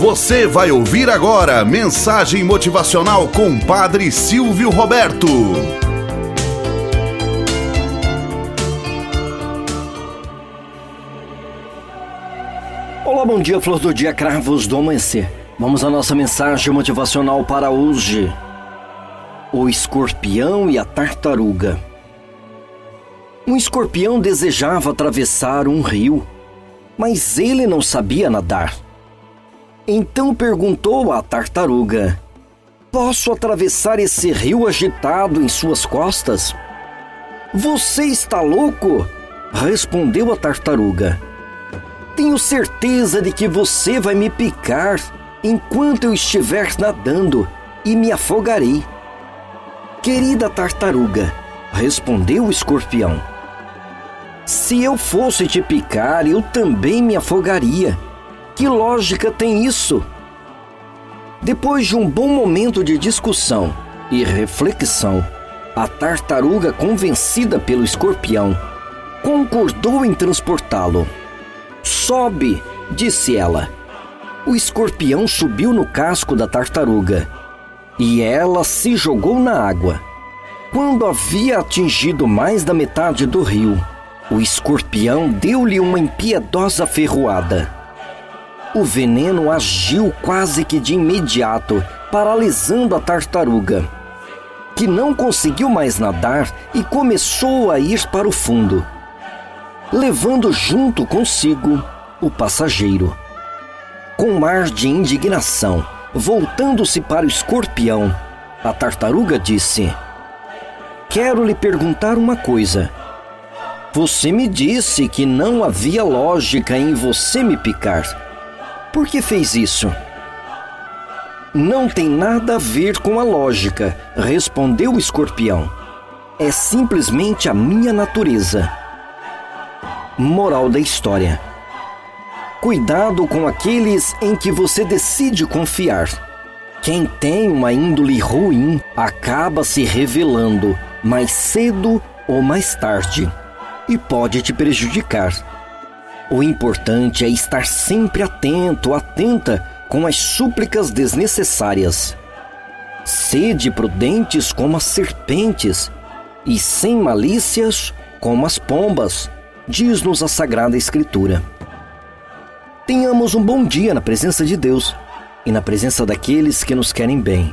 Você vai ouvir agora mensagem motivacional com Padre Silvio Roberto. Olá, bom dia, flor do dia, cravos do amanhecer. Vamos à nossa mensagem motivacional para hoje. O escorpião e a tartaruga. Um escorpião desejava atravessar um rio, mas ele não sabia nadar. Então perguntou à tartaruga: Posso atravessar esse rio agitado em suas costas? Você está louco? Respondeu a tartaruga. Tenho certeza de que você vai me picar enquanto eu estiver nadando e me afogarei. Querida tartaruga, respondeu o escorpião. Se eu fosse te picar, eu também me afogaria que lógica tem isso? Depois de um bom momento de discussão e reflexão, a tartaruga, convencida pelo escorpião, concordou em transportá-lo. Sobe, disse ela. O escorpião subiu no casco da tartaruga e ela se jogou na água. Quando havia atingido mais da metade do rio, o escorpião deu-lhe uma impiedosa ferroada o veneno agiu quase que de imediato, paralisando a tartaruga, que não conseguiu mais nadar e começou a ir para o fundo, levando junto consigo o passageiro. Com um ar de indignação, voltando-se para o escorpião, a tartaruga disse: Quero lhe perguntar uma coisa. Você me disse que não havia lógica em você me picar. Por que fez isso? Não tem nada a ver com a lógica, respondeu o escorpião. É simplesmente a minha natureza. Moral da história: Cuidado com aqueles em que você decide confiar. Quem tem uma índole ruim acaba se revelando mais cedo ou mais tarde e pode te prejudicar. O importante é estar sempre atento, atenta com as súplicas desnecessárias. Sede prudentes como as serpentes e sem malícias como as pombas, diz-nos a Sagrada Escritura. Tenhamos um bom dia na presença de Deus e na presença daqueles que nos querem bem.